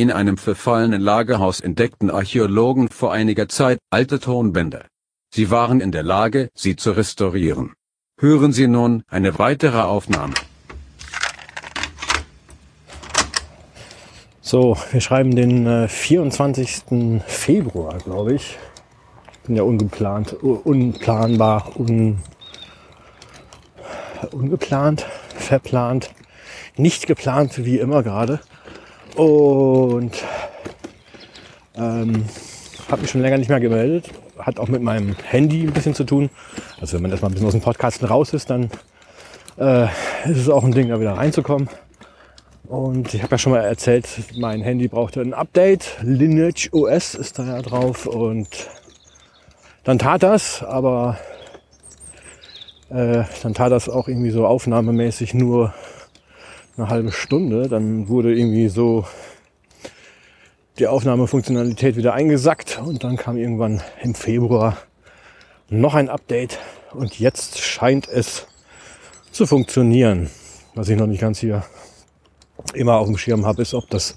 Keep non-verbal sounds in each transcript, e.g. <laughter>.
In einem verfallenen Lagerhaus entdeckten Archäologen vor einiger Zeit alte Tonbänder. Sie waren in der Lage, sie zu restaurieren. Hören Sie nun eine weitere Aufnahme. So, wir schreiben den äh, 24. Februar, glaube ich. Bin ja ungeplant, unplanbar, un, ungeplant, verplant, nicht geplant wie immer gerade. Und ähm, habe mich schon länger nicht mehr gemeldet. Hat auch mit meinem Handy ein bisschen zu tun. Also wenn man erstmal ein bisschen aus dem Podcasten raus ist, dann äh, ist es auch ein Ding, da wieder reinzukommen. Und ich habe ja schon mal erzählt, mein Handy brauchte ein Update. Lineage OS ist da ja drauf. Und dann tat das, aber äh, dann tat das auch irgendwie so aufnahmemäßig nur eine halbe Stunde. Dann wurde irgendwie so die Aufnahmefunktionalität wieder eingesackt und dann kam irgendwann im Februar noch ein Update und jetzt scheint es zu funktionieren. Was ich noch nicht ganz hier immer auf dem Schirm habe, ist, ob das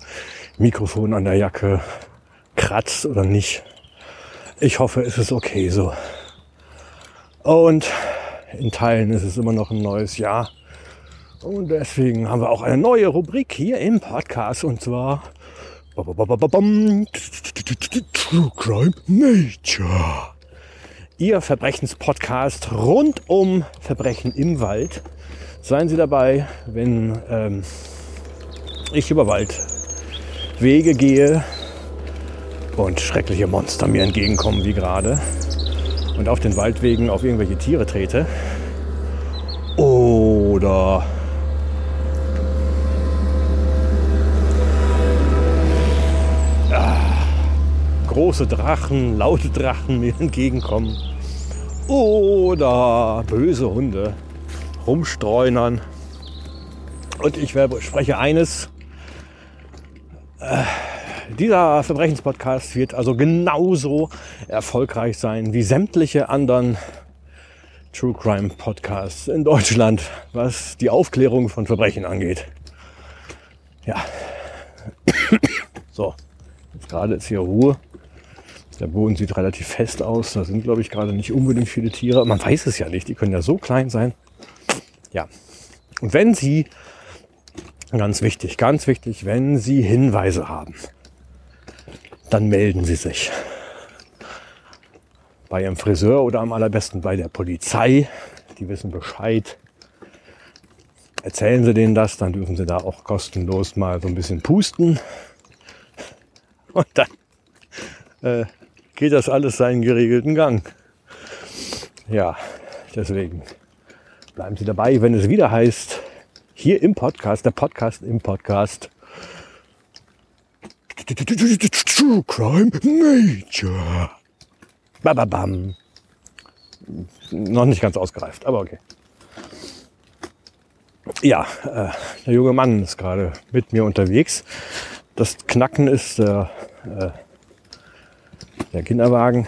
Mikrofon an der Jacke kratzt oder nicht. Ich hoffe, es ist okay so. Und in Teilen ist es immer noch ein neues Jahr. Und deswegen haben wir auch eine neue Rubrik hier im Podcast und zwar True Crime Nature. Ihr Verbrechenspodcast rund um Verbrechen im Wald. Seien Sie dabei, wenn ähm, ich über Waldwege gehe und schreckliche Monster mir entgegenkommen wie gerade und auf den Waldwegen auf irgendwelche Tiere trete. Oder große Drachen, laute Drachen mir entgegenkommen. Oder böse Hunde rumstreunern. Und ich spreche eines. Äh, dieser Verbrechenspodcast wird also genauso erfolgreich sein wie sämtliche anderen True Crime Podcasts in Deutschland, was die Aufklärung von Verbrechen angeht. Ja. <coughs> So, jetzt gerade ist hier Ruhe. Der Boden sieht relativ fest aus. Da sind, glaube ich, gerade nicht unbedingt viele Tiere. Man weiß es ja nicht. Die können ja so klein sein. Ja. Und wenn Sie, ganz wichtig, ganz wichtig, wenn Sie Hinweise haben, dann melden Sie sich. Bei Ihrem Friseur oder am allerbesten bei der Polizei. Die wissen Bescheid. Erzählen Sie denen das, dann dürfen Sie da auch kostenlos mal so ein bisschen pusten. Und dann äh, geht das alles seinen geregelten Gang. Ja, deswegen bleiben Sie dabei, wenn es wieder heißt, hier im Podcast, der Podcast im Podcast. True Crime Major. Bababam. Noch nicht ganz ausgereift, aber okay. Ja, äh, der junge Mann ist gerade mit mir unterwegs. Das Knacken ist der äh, der Kinderwagen.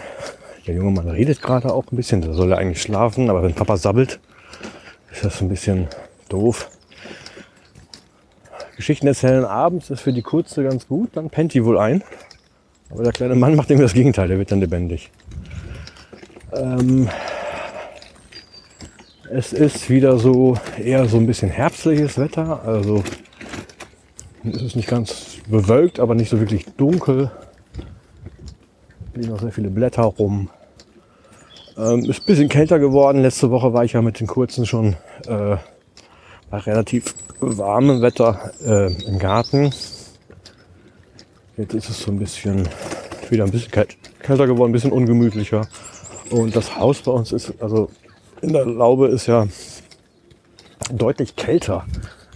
Der junge Mann redet gerade auch ein bisschen. Der soll ja eigentlich schlafen, aber wenn Papa sabbelt, ist das ein bisschen doof. Geschichten erzählen abends ist für die Kurze ganz gut, dann pennt die wohl ein. Aber der kleine Mann macht irgendwie das Gegenteil, der wird dann lebendig. Ähm, es ist wieder so eher so ein bisschen herbstliches Wetter. Also es ist nicht ganz bewölkt, aber nicht so wirklich dunkel liegen noch sehr viele Blätter rum. Ähm, ist ein bisschen kälter geworden. Letzte Woche war ich ja mit den kurzen schon äh, bei relativ warmem Wetter äh, im Garten. Jetzt ist es so ein bisschen wieder ein bisschen kälter geworden, ein bisschen ungemütlicher. Und das Haus bei uns ist, also in der Laube ist ja deutlich kälter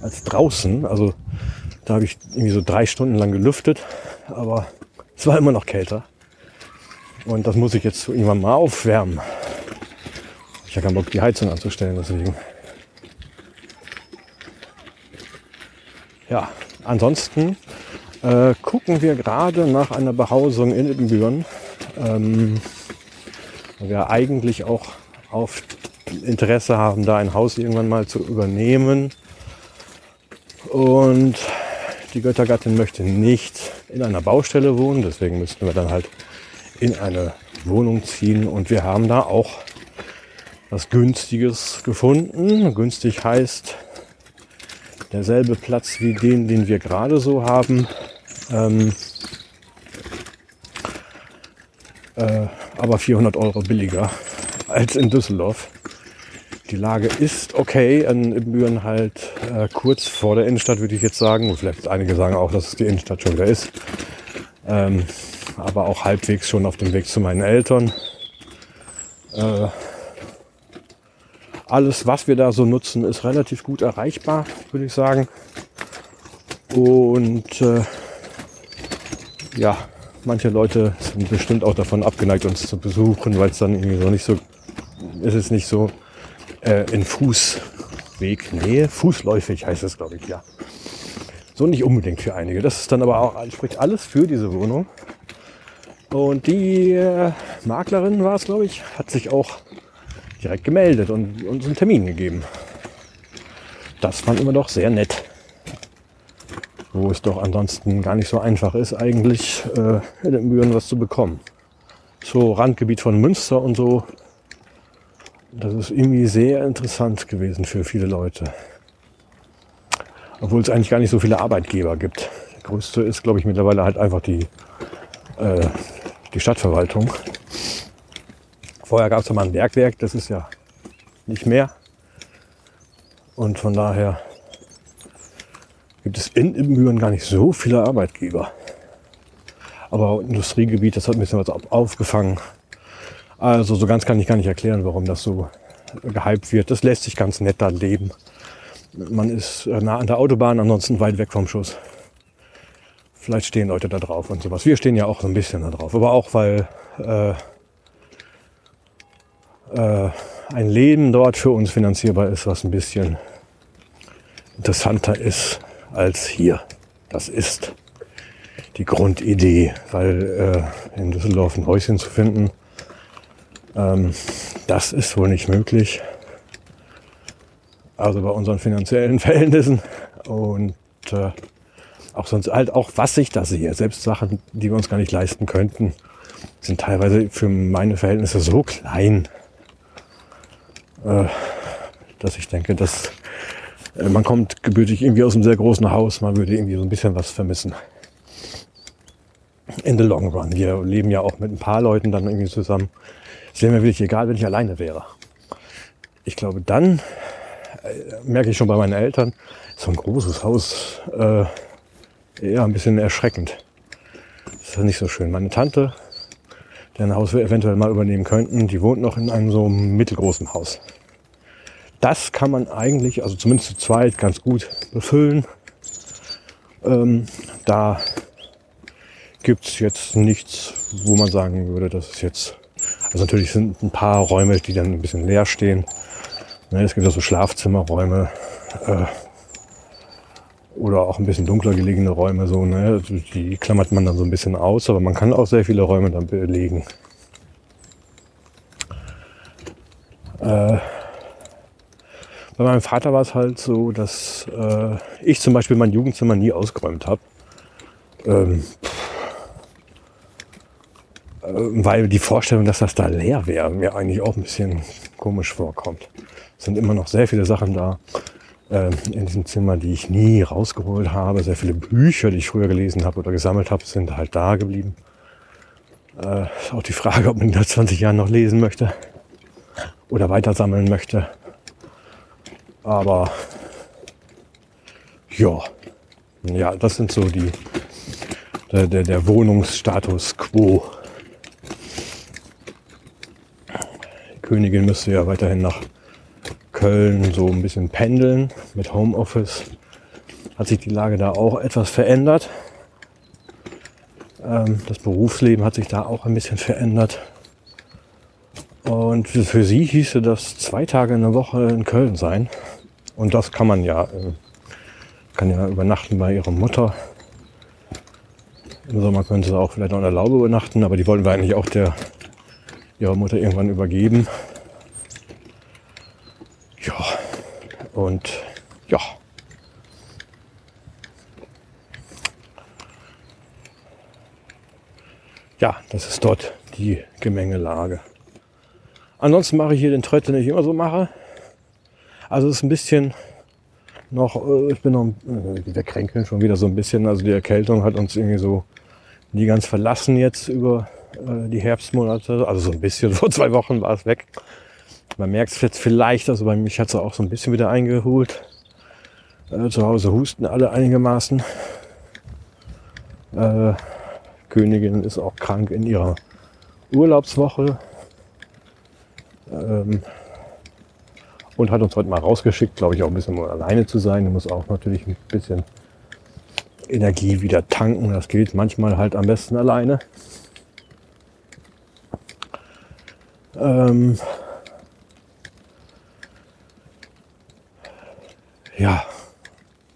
als draußen. Also da habe ich irgendwie so drei Stunden lang gelüftet, aber es war immer noch kälter. Und das muss ich jetzt irgendwann mal aufwärmen. Ich habe keinen Bock, die Heizung anzustellen, deswegen. Ja, ansonsten äh, gucken wir gerade nach einer Behausung in Ibbenbüren. Ähm, wir eigentlich auch auf Interesse haben, da ein Haus irgendwann mal zu übernehmen. Und die Göttergattin möchte nicht in einer Baustelle wohnen, deswegen müssten wir dann halt in eine Wohnung ziehen und wir haben da auch was Günstiges gefunden. Günstig heißt derselbe Platz wie den, den wir gerade so haben. Ähm, äh, aber 400 Euro billiger als in Düsseldorf. Die Lage ist okay, in Ibbenbüren halt äh, kurz vor der Innenstadt, würde ich jetzt sagen. Und vielleicht einige sagen auch, dass es die Innenstadt schon wieder ist. Ähm, aber auch halbwegs schon auf dem Weg zu meinen Eltern. Äh, alles, was wir da so nutzen, ist relativ gut erreichbar, würde ich sagen. Und äh, ja, manche Leute sind bestimmt auch davon abgeneigt, uns zu besuchen, weil es dann irgendwie so nicht so, ist es nicht so äh, in Fußwegnähe, fußläufig heißt es, glaube ich, ja. So nicht unbedingt für einige. Das ist dann aber auch, spricht alles für diese Wohnung. Und die äh, Maklerin war es, glaube ich, hat sich auch direkt gemeldet und uns einen Termin gegeben. Das fand immer doch sehr nett. Wo es doch ansonsten gar nicht so einfach ist, eigentlich äh, in den Mühen was zu bekommen. So Randgebiet von Münster und so das ist irgendwie sehr interessant gewesen für viele Leute. Obwohl es eigentlich gar nicht so viele Arbeitgeber gibt. Der größte ist, glaube ich, mittlerweile halt einfach die, äh, die Stadtverwaltung. Vorher gab es ja mal ein Bergwerk, das ist ja nicht mehr. Und von daher gibt es in Ibbenbüren gar nicht so viele Arbeitgeber. Aber Industriegebiet, das hat ein bisschen was aufgefangen. Also so ganz kann ich gar nicht erklären, warum das so gehypt wird. Das lässt sich ganz nett da leben. Man ist äh, nah an der Autobahn, ansonsten weit weg vom Schuss. Vielleicht stehen Leute da drauf und sowas. Wir stehen ja auch so ein bisschen da drauf. Aber auch weil äh, äh, ein Leben dort für uns finanzierbar ist, was ein bisschen interessanter ist als hier. Das ist die Grundidee, weil äh, in Düsseldorf ein Häuschen zu finden, ähm, das ist wohl nicht möglich. Also bei unseren finanziellen <laughs> Verhältnissen und äh, auch sonst halt auch, was ich da sehe, selbst Sachen, die wir uns gar nicht leisten könnten, sind teilweise für meine Verhältnisse so klein, äh, dass ich denke, dass äh, man kommt gebürtig irgendwie aus einem sehr großen Haus, man würde irgendwie so ein bisschen was vermissen. In the long run. Wir leben ja auch mit ein paar Leuten dann irgendwie zusammen. Es wäre mir wirklich egal, wenn ich alleine wäre. Ich glaube, dann äh, merke ich schon bei meinen Eltern, so ein großes Haus äh, eher ein bisschen erschreckend. Das ist nicht so schön. Meine Tante, deren Haus wir eventuell mal übernehmen könnten, die wohnt noch in einem so mittelgroßen Haus. Das kann man eigentlich, also zumindest zu zweit, ganz gut befüllen. Ähm, da gibt's jetzt nichts, wo man sagen würde, das ist jetzt also natürlich sind ein paar Räume, die dann ein bisschen leer stehen. Ne, es gibt auch so Schlafzimmerräume äh, oder auch ein bisschen dunkler gelegene Räume. So, ne? Die klammert man dann so ein bisschen aus, aber man kann auch sehr viele Räume dann belegen. Äh, bei meinem Vater war es halt so, dass äh, ich zum Beispiel mein Jugendzimmer nie ausgeräumt habe. Ähm, äh, weil die Vorstellung, dass das da leer wäre, mir eigentlich auch ein bisschen komisch vorkommt. Es sind immer noch sehr viele Sachen da äh, in diesem Zimmer, die ich nie rausgeholt habe. Sehr viele Bücher, die ich früher gelesen habe oder gesammelt habe, sind halt da geblieben. Äh, auch die Frage, ob man in 20 Jahren noch lesen möchte oder weiter sammeln möchte. Aber ja, ja, das sind so die der, der, der Wohnungsstatus quo Königin müsste ja weiterhin nach Köln so ein bisschen pendeln mit Homeoffice. Hat sich die Lage da auch etwas verändert. Ähm, das Berufsleben hat sich da auch ein bisschen verändert. Und für sie hieße das zwei Tage in der Woche in Köln sein. Und das kann man ja, äh, kann ja übernachten bei ihrer Mutter. Im Sommer könnte sie auch vielleicht noch in der Laube übernachten, aber die wollten wir eigentlich auch der ihrer Mutter irgendwann übergeben. Und ja. Ja, das ist dort die Gemengelage. Ansonsten mache ich hier den Tritt, den ich immer so mache. Also es ist ein bisschen noch, äh, ich bin noch, äh, wir kränkeln schon wieder so ein bisschen. Also die Erkältung hat uns irgendwie so nie ganz verlassen jetzt über äh, die Herbstmonate. Also so ein bisschen, <laughs> vor zwei Wochen war es weg. Man merkt es jetzt vielleicht, also bei mich hat es auch so ein bisschen wieder eingeholt. Äh, zu Hause husten alle einigermaßen. Äh, Königin ist auch krank in ihrer Urlaubswoche. Ähm, und hat uns heute mal rausgeschickt, glaube ich, auch ein bisschen um alleine zu sein. Du musst auch natürlich ein bisschen Energie wieder tanken. Das geht manchmal halt am besten alleine. Ähm ja,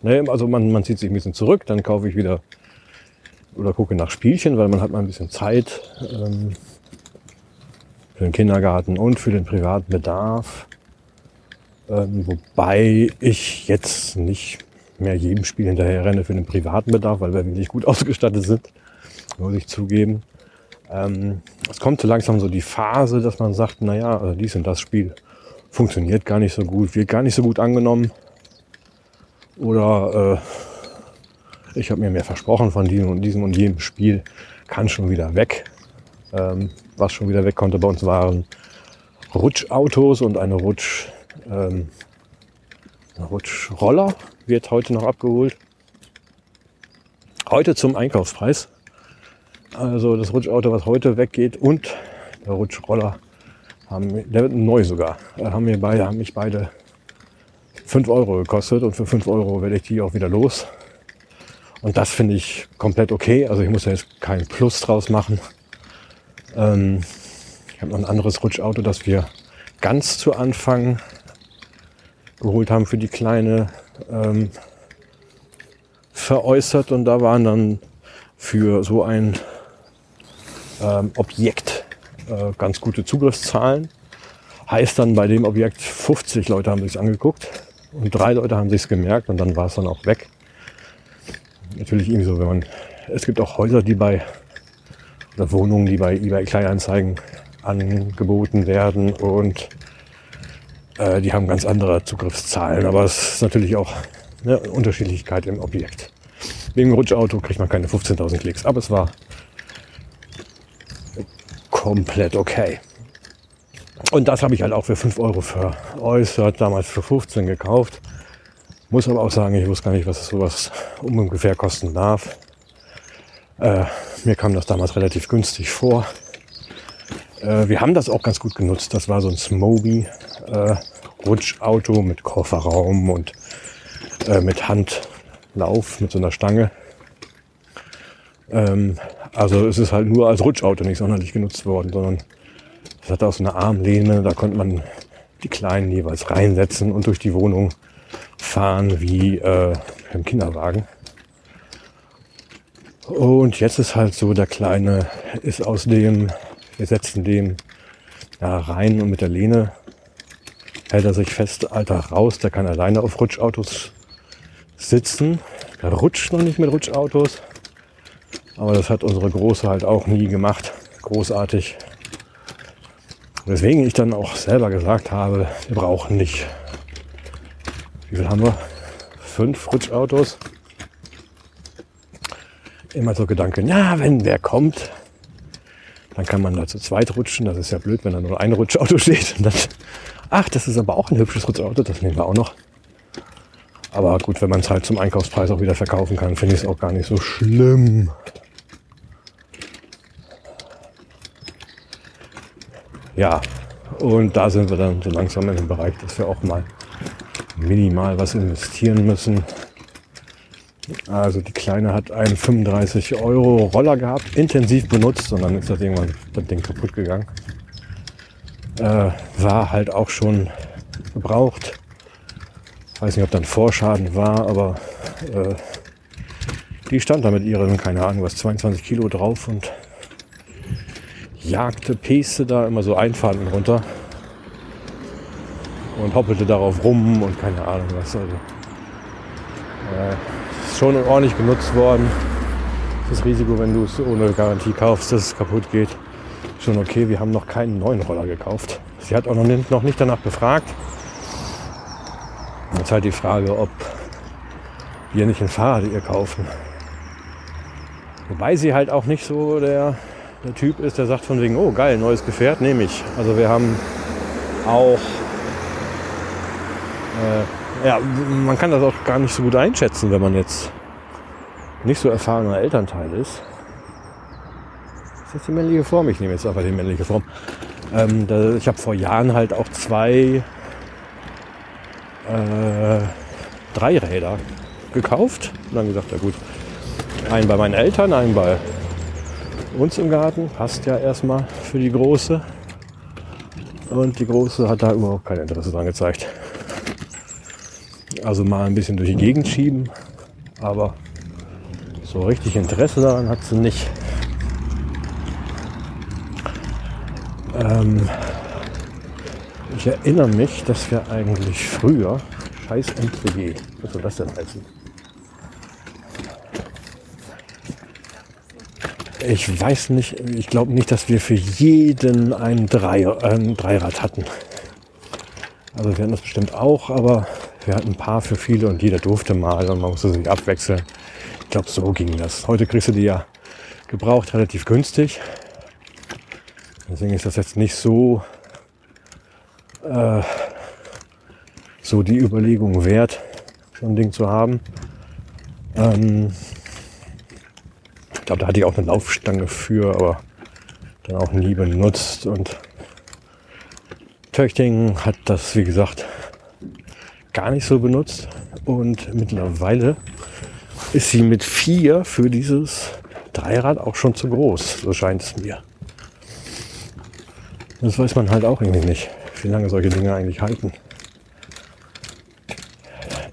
ne, also man, man zieht sich ein bisschen zurück, dann kaufe ich wieder oder gucke nach Spielchen, weil man hat mal ein bisschen Zeit ähm, für den Kindergarten und für den privaten Bedarf. Ähm, wobei ich jetzt nicht mehr jedem Spiel hinterher renne für den privaten Bedarf, weil wir wirklich gut <laughs> ausgestattet sind, muss ich zugeben. Ähm, es kommt so langsam so die Phase, dass man sagt, naja, also dies und das Spiel funktioniert gar nicht so gut, wird gar nicht so gut angenommen. Oder äh, ich habe mir mehr versprochen von diesem und diesem und jedem Spiel, kann schon wieder weg. Ähm, was schon wieder weg konnte bei uns waren Rutschautos und eine Rutsch ähm, Rutschroller wird heute noch abgeholt. Heute zum Einkaufspreis. Also das Rutschauto, was heute weggeht und der Rutschroller haben, der wird neu sogar, haben mir beide, haben mich beide 5 Euro gekostet und für 5 Euro werde ich die auch wieder los. Und das finde ich komplett okay. Also ich muss ja jetzt keinen Plus draus machen. Ähm, ich habe noch ein anderes Rutschauto, das wir ganz zu Anfang geholt haben für die Kleine, ähm, veräußert und da waren dann für so ein ähm, Objekt äh, ganz gute Zugriffszahlen. Heißt dann bei dem Objekt 50 Leute haben sich angeguckt und drei Leute haben sich gemerkt und dann war es dann auch weg. Natürlich irgendwie so, wenn man es gibt auch Häuser, die bei oder Wohnungen, die bei eBay Kleinanzeigen angeboten werden und äh, die haben ganz andere Zugriffszahlen, aber es ist natürlich auch eine Unterschiedlichkeit im Objekt. Wegen Rutschauto kriegt man keine 15.000 Klicks, aber es war komplett okay. Und das habe ich halt auch für 5 Euro veräußert, damals für 15 gekauft. Muss aber auch sagen, ich wusste gar nicht, was sowas ungefähr kosten darf. Äh, mir kam das damals relativ günstig vor. Äh, wir haben das auch ganz gut genutzt. Das war so ein Smoby äh, Rutschauto mit Kofferraum und äh, mit Handlauf, mit so einer Stange. Ähm, also es ist halt nur als Rutschauto nicht sonderlich genutzt worden, sondern es hat auch so eine Armlehne, da konnte man die Kleinen jeweils reinsetzen und durch die Wohnung fahren wie äh, im Kinderwagen. Und jetzt ist halt so, der Kleine ist aus dem, wir setzen den ja, rein und mit der Lehne hält er sich fest, Alter, raus, der kann alleine auf Rutschautos sitzen. Der rutscht noch nicht mit Rutschautos. Aber das hat unsere Große halt auch nie gemacht. Großartig. Weswegen ich dann auch selber gesagt habe, wir brauchen nicht. Wie viel haben wir? Fünf Rutschautos. Immer so Gedanken, ja, wenn wer kommt, dann kann man da zu zweit rutschen. Das ist ja blöd, wenn da nur ein Rutschauto <laughs> steht. Dann Ach, das ist aber auch ein hübsches Rutschauto, das nehmen wir auch noch. Aber gut, wenn man es halt zum Einkaufspreis auch wieder verkaufen kann, finde ich es auch gar nicht so schlimm. Ja, und da sind wir dann so langsam in dem Bereich, dass wir auch mal minimal was investieren müssen. Also die Kleine hat einen 35 Euro Roller gehabt, intensiv benutzt und dann ist das irgendwann das Ding kaputt gegangen. Äh, war halt auch schon gebraucht. Weiß nicht, ob dann Vorschaden war, aber äh, die stand da mit ihren, keine Ahnung, was 22 Kilo drauf und jagte, peste da immer so Einfahrten runter und hoppelte darauf rum und keine Ahnung was. Also äh, ist schon ordentlich genutzt worden. das Risiko, wenn du es ohne Garantie kaufst, dass es kaputt geht, schon okay. Wir haben noch keinen neuen Roller gekauft. Sie hat auch noch nicht, danach gefragt. Jetzt halt die Frage, ob wir nicht ein Fahrrad ihr kaufen. Wobei sie halt auch nicht so der, der Typ ist, der sagt von wegen, oh geil, neues Gefährt, nehme ich. Also wir haben auch, äh, ja, man kann das auch gar nicht so gut einschätzen, wenn man jetzt nicht so erfahrener Elternteil ist. Ist das die männliche Form? Ich nehme jetzt einfach die männliche Form. Ähm, da, ich habe vor Jahren halt auch zwei äh, Dreiräder gekauft und dann gesagt, ja gut, einen bei meinen Eltern, einen bei uns im Garten, passt ja erstmal für die Große. Und die Große hat da überhaupt kein Interesse dran gezeigt. Also mal ein bisschen durch die Gegend schieben, aber so richtig Interesse daran hat sie nicht. Ähm, ich erinnere mich, dass wir eigentlich früher scheiß MCG, was soll das denn heißen? Ich weiß nicht, ich glaube nicht, dass wir für jeden ein, Dreier, äh, ein Dreirad hatten. Also wir hatten das bestimmt auch, aber wir hatten ein paar für viele und jeder durfte mal und man musste sich abwechseln. Ich glaube, so ging das. Heute kriegst du die ja gebraucht relativ günstig. Deswegen ist das jetzt nicht so, äh, so die Überlegung wert, so ein Ding zu haben. Ähm, glaube, da hatte ich auch eine Laufstange für, aber dann auch nie benutzt. Und Töchting hat das, wie gesagt, gar nicht so benutzt. Und mittlerweile ist sie mit vier für dieses Dreirad auch schon zu groß, so scheint es mir. Das weiß man halt auch irgendwie nicht, wie lange solche Dinge eigentlich halten.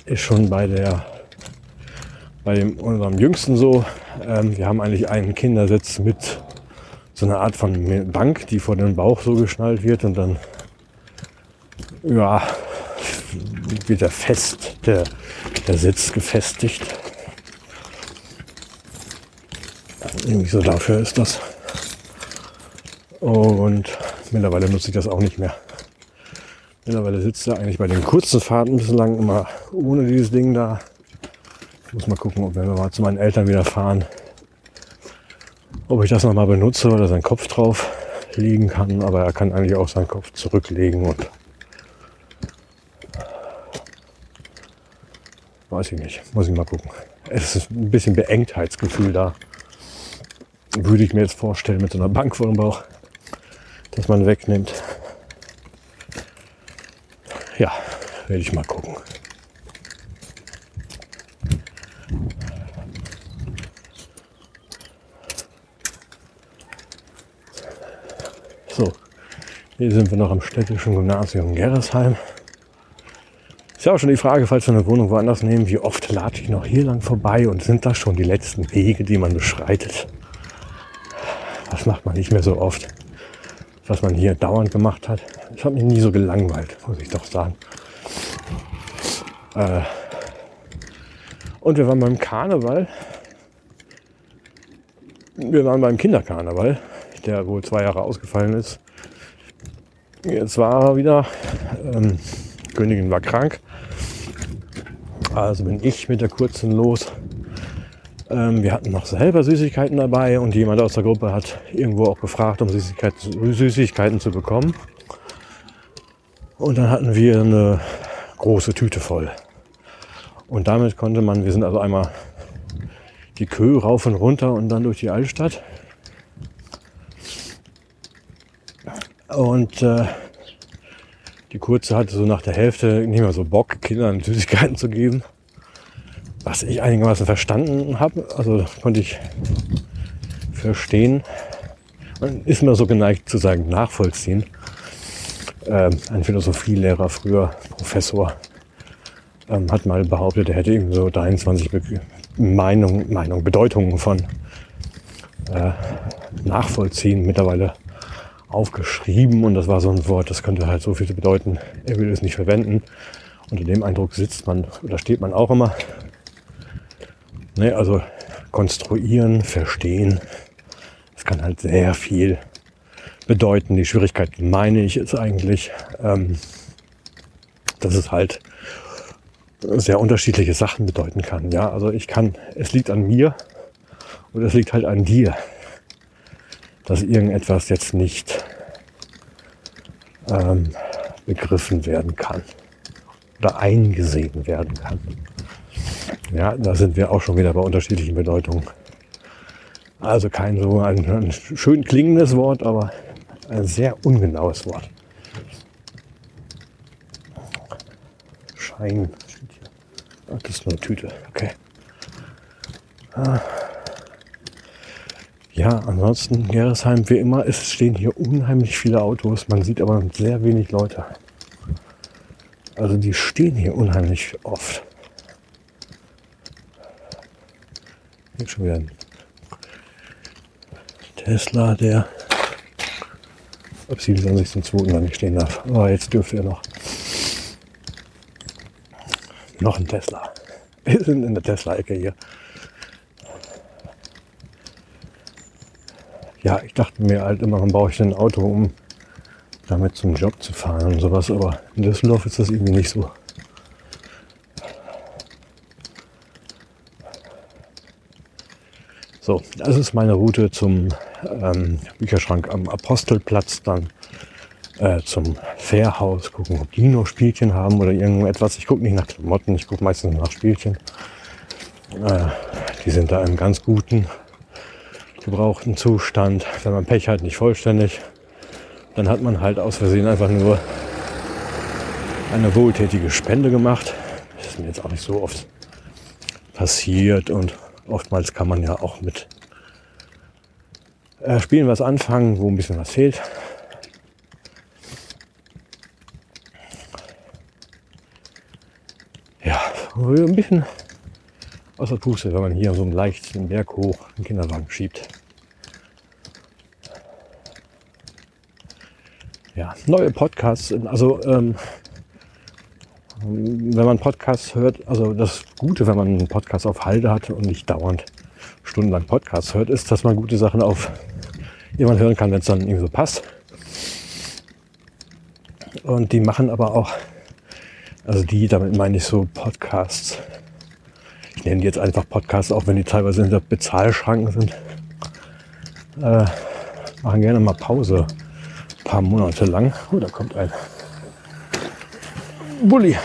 Ist schon bei der bei dem, unserem Jüngsten so, ähm, wir haben eigentlich einen Kindersitz mit so einer Art von Bank, die vor den Bauch so geschnallt wird und dann ja, wird er fest, der, der Sitz gefestigt. Irgendwie so dafür ist das. Und mittlerweile nutze ich das auch nicht mehr. Mittlerweile sitzt er eigentlich bei den kurzen Fahrten bislang immer ohne dieses Ding da. Ich muss mal gucken, ob wir mal zu meinen Eltern wieder fahren, ob ich das nochmal benutze oder sein Kopf drauf liegen kann. Aber er kann eigentlich auch seinen Kopf zurücklegen und weiß ich nicht. Muss ich mal gucken. Es ist ein bisschen Beengtheitsgefühl da. Würde ich mir jetzt vorstellen mit so einer Bank vor dem Bauch, dass man wegnimmt. Ja, werde ich mal gucken. So, hier sind wir noch am städtischen Gymnasium Gerresheim. Ist ja auch schon die Frage, falls wir eine Wohnung woanders nehmen, wie oft lade ich noch hier lang vorbei und sind das schon die letzten Wege, die man beschreitet? Das macht man nicht mehr so oft, was man hier dauernd gemacht hat. Das hat mich nie so gelangweilt, muss ich doch sagen. Äh und wir waren beim Karneval. Wir waren beim Kinderkarneval der wohl zwei Jahre ausgefallen ist. Jetzt war er wieder. Ähm, Königin war krank. Also bin ich mit der kurzen los. Ähm, wir hatten noch selber Süßigkeiten dabei und jemand aus der Gruppe hat irgendwo auch gefragt, um Süßigkeiten, Süßigkeiten zu bekommen. Und dann hatten wir eine große Tüte voll. Und damit konnte man, wir sind also einmal die Kö rauf und runter und dann durch die Altstadt. Und äh, die Kurze hatte so nach der Hälfte nicht mehr so Bock, Kindern Süßigkeiten zu geben. Was ich einigermaßen verstanden habe. Also konnte ich verstehen. Man ist mir so geneigt zu sagen, nachvollziehen. Ähm, ein Philosophielehrer, früher Professor, ähm, hat mal behauptet, er hätte eben so 23 Be Meinung, Meinung, Bedeutungen von äh, Nachvollziehen mittlerweile aufgeschrieben und das war so ein Wort, das könnte halt so viel bedeuten, er will es nicht verwenden. Unter dem Eindruck sitzt man oder steht man auch immer. Ne, also konstruieren, verstehen. Es kann halt sehr viel bedeuten. Die Schwierigkeit, meine ich, ist eigentlich, ähm, dass es halt sehr unterschiedliche Sachen bedeuten kann. Ja, also ich kann, es liegt an mir und es liegt halt an dir, dass irgendetwas jetzt nicht ähm, begriffen werden kann oder eingesehen werden kann. Ja, da sind wir auch schon wieder bei unterschiedlichen Bedeutungen. Also kein so ein, ein schön klingendes Wort, aber ein sehr ungenaues Wort. Schein das ist nur eine Tüte. Okay. Ah. Ja, ansonsten Geresheim wie immer. Es stehen hier unheimlich viele Autos. Man sieht aber sehr wenig Leute. Also die stehen hier unheimlich oft. Hier schon wieder ein Tesla, der ab 27.02. gar nicht stehen darf. Aber jetzt dürfte er noch. Noch ein Tesla. Wir sind in der Tesla-Ecke hier. Ja, ich dachte mir halt immer, dann brauche ich ein Auto, um damit zum Job zu fahren und sowas. Aber in Düsseldorf ist das irgendwie nicht so. So, das ist meine Route zum ähm, Bücherschrank am Apostelplatz, dann äh, zum Fairhaus, gucken, ob die noch Spielchen haben oder irgendetwas. Ich gucke nicht nach Klamotten, ich gucke meistens nach Spielchen. Äh, die sind da im ganz guten, gebrauchten Zustand. Wenn man Pech hat, nicht vollständig, dann hat man halt aus Versehen einfach nur eine wohltätige Spende gemacht. Das ist mir jetzt auch nicht so oft passiert und oftmals kann man ja auch mit äh, Spielen was anfangen, wo ein bisschen was fehlt. Ja, ein bisschen außer Puste, wenn man hier so einen leichten Berg hoch einen Kinderwagen schiebt. Ja, neue Podcasts, also ähm, wenn man Podcasts hört, also das Gute, wenn man einen Podcast auf Halde hat und nicht dauernd stundenlang Podcasts hört, ist, dass man gute Sachen auf jemand hören kann, wenn es dann irgendwie so passt. Und die machen aber auch, also die, damit meine ich so Podcasts. Ich nenne die jetzt einfach Podcasts, auch wenn die teilweise in der Bezahlschranken sind. Äh, machen gerne mal Pause. Ein paar Monate lang. Oh, da kommt ein Bulli.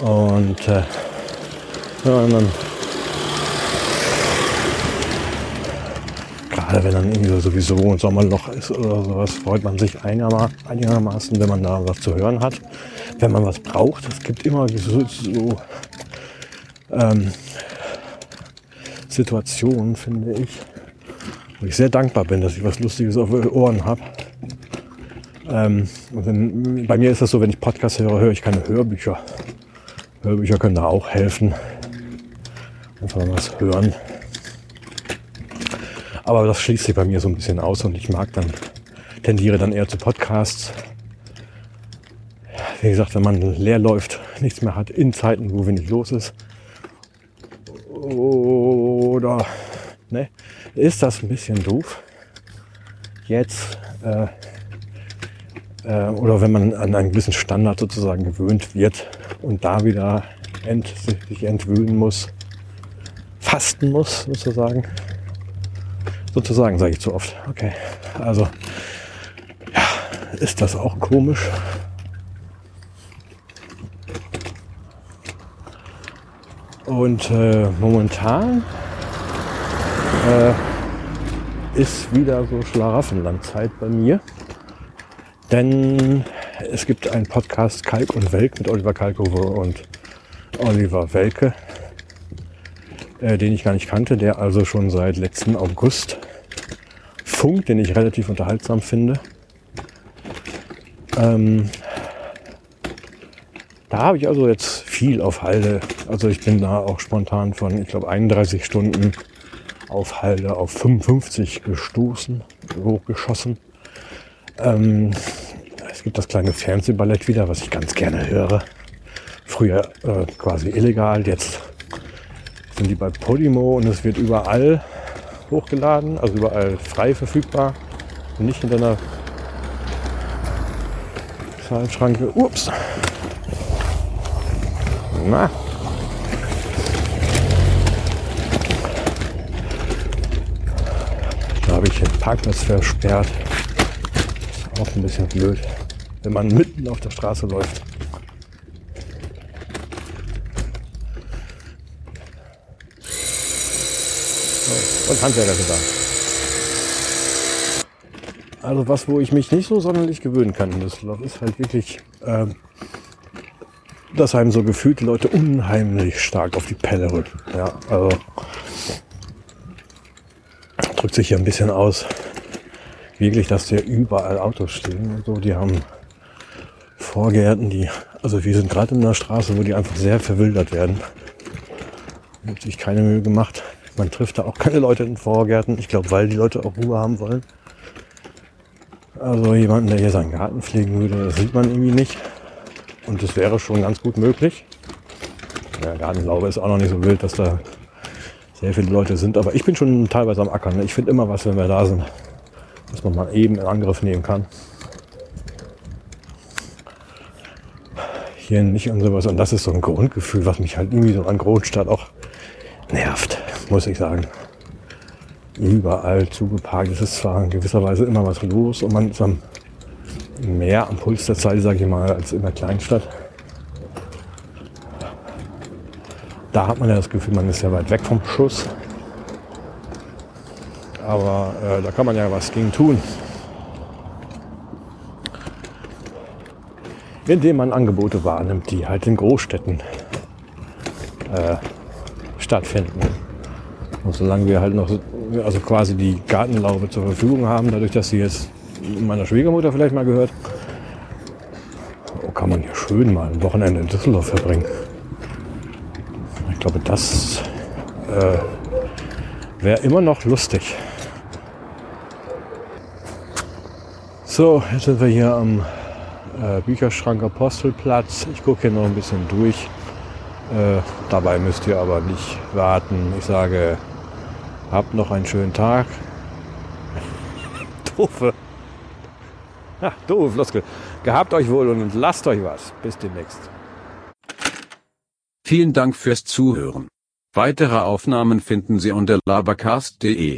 Und äh, ja, dann, gerade wenn dann irgendwie sowieso ein Sommerloch ist oder sowas, freut man sich einigermaßen, wenn man da was zu hören hat. Wenn man was braucht, es gibt immer so, so ähm, Situationen, finde ich, wo ich sehr dankbar bin, dass ich was Lustiges auf Ohren habe. Ähm, bei mir ist das so, wenn ich Podcasts höre, höre ich keine Hörbücher. Hörbücher können da auch helfen. Einfach was hören. Aber das schließt sich bei mir so ein bisschen aus und ich mag dann, tendiere dann eher zu Podcasts. Wie gesagt, wenn man leer läuft, nichts mehr hat in Zeiten, wo wenig los ist. Oder ne, ist das ein bisschen doof. Jetzt äh, äh, oder wenn man an einen gewissen Standard sozusagen gewöhnt wird und da wieder ent, sich entwöhnen muss, fasten muss sozusagen. Sozusagen sage ich zu oft. Okay, also ja, ist das auch komisch. Und äh, momentan äh, ist wieder so Schlaraffenlandzeit bei mir. Denn es gibt einen Podcast Kalk und Welk mit Oliver Kalkover und Oliver Welke, äh, den ich gar nicht kannte, der also schon seit letzten August funkt, den ich relativ unterhaltsam finde. Ähm, da habe ich also jetzt viel auf Halde. Also ich bin da auch spontan von, ich glaube, 31 Stunden auf Halde auf 55 gestoßen, hochgeschossen. Ähm, es gibt das kleine Fernsehballett wieder, was ich ganz gerne höre. Früher äh, quasi illegal, jetzt sind die bei Podimo und es wird überall hochgeladen, also überall frei verfügbar. Nicht hinter einer Zahlschranke. Ups. Na. Da habe ich den Parkplatz versperrt. Ist auch ein bisschen blöd, wenn man mitten auf der Straße läuft. So, und Handwerker da. Also was, wo ich mich nicht so sonderlich gewöhnen kann Düsseldorf, ist halt wirklich, ähm, dass einem so gefühlt die Leute unheimlich stark auf die Pelle rücken. Ja, also drückt sich hier ein bisschen aus. Wirklich, dass hier überall Autos stehen und so. Die haben Vorgärten, die, also wir sind gerade in einer Straße, wo die einfach sehr verwildert werden. Hat sich keine Mühe gemacht. Man trifft da auch keine Leute in Vorgärten. Ich glaube, weil die Leute auch Ruhe haben wollen. Also jemanden, der hier seinen Garten pflegen würde, das sieht man irgendwie nicht. Und das wäre schon ganz gut möglich. Ja, Gartenlaube ist auch noch nicht so wild, dass da sehr viele Leute sind. Aber ich bin schon teilweise am Ackern. Ne? Ich finde immer was, wenn wir da sind, was man mal eben in Angriff nehmen kann. Hier nicht und sowas. Und das ist so ein Grundgefühl, was mich halt irgendwie so an Großstadt auch nervt, muss ich sagen überall zugeparkt. Es ist zwar in gewisser Weise immer was los und man ist am mehr am Puls der Zeit, sage ich mal, als in der Kleinstadt. Da hat man ja das Gefühl, man ist ja weit weg vom Schuss. Aber äh, da kann man ja was gegen tun. Indem man Angebote wahrnimmt, die halt in Großstädten äh, stattfinden. Und solange wir halt noch also quasi die Gartenlaube zur Verfügung haben, dadurch, dass sie jetzt meiner Schwiegermutter vielleicht mal gehört, oh, kann man hier schön mal ein Wochenende in Düsseldorf verbringen. Ich glaube, das äh, wäre immer noch lustig. So, jetzt sind wir hier am äh, Bücherschrank Apostelplatz. Ich gucke hier noch ein bisschen durch. Äh, dabei müsst ihr aber nicht warten. Ich sage Habt noch einen schönen Tag. <laughs> Doofe. Ja, doofe Floskel. Gehabt euch wohl und lasst euch was. Bis demnächst. Vielen Dank fürs Zuhören. Weitere Aufnahmen finden Sie unter labercast.de.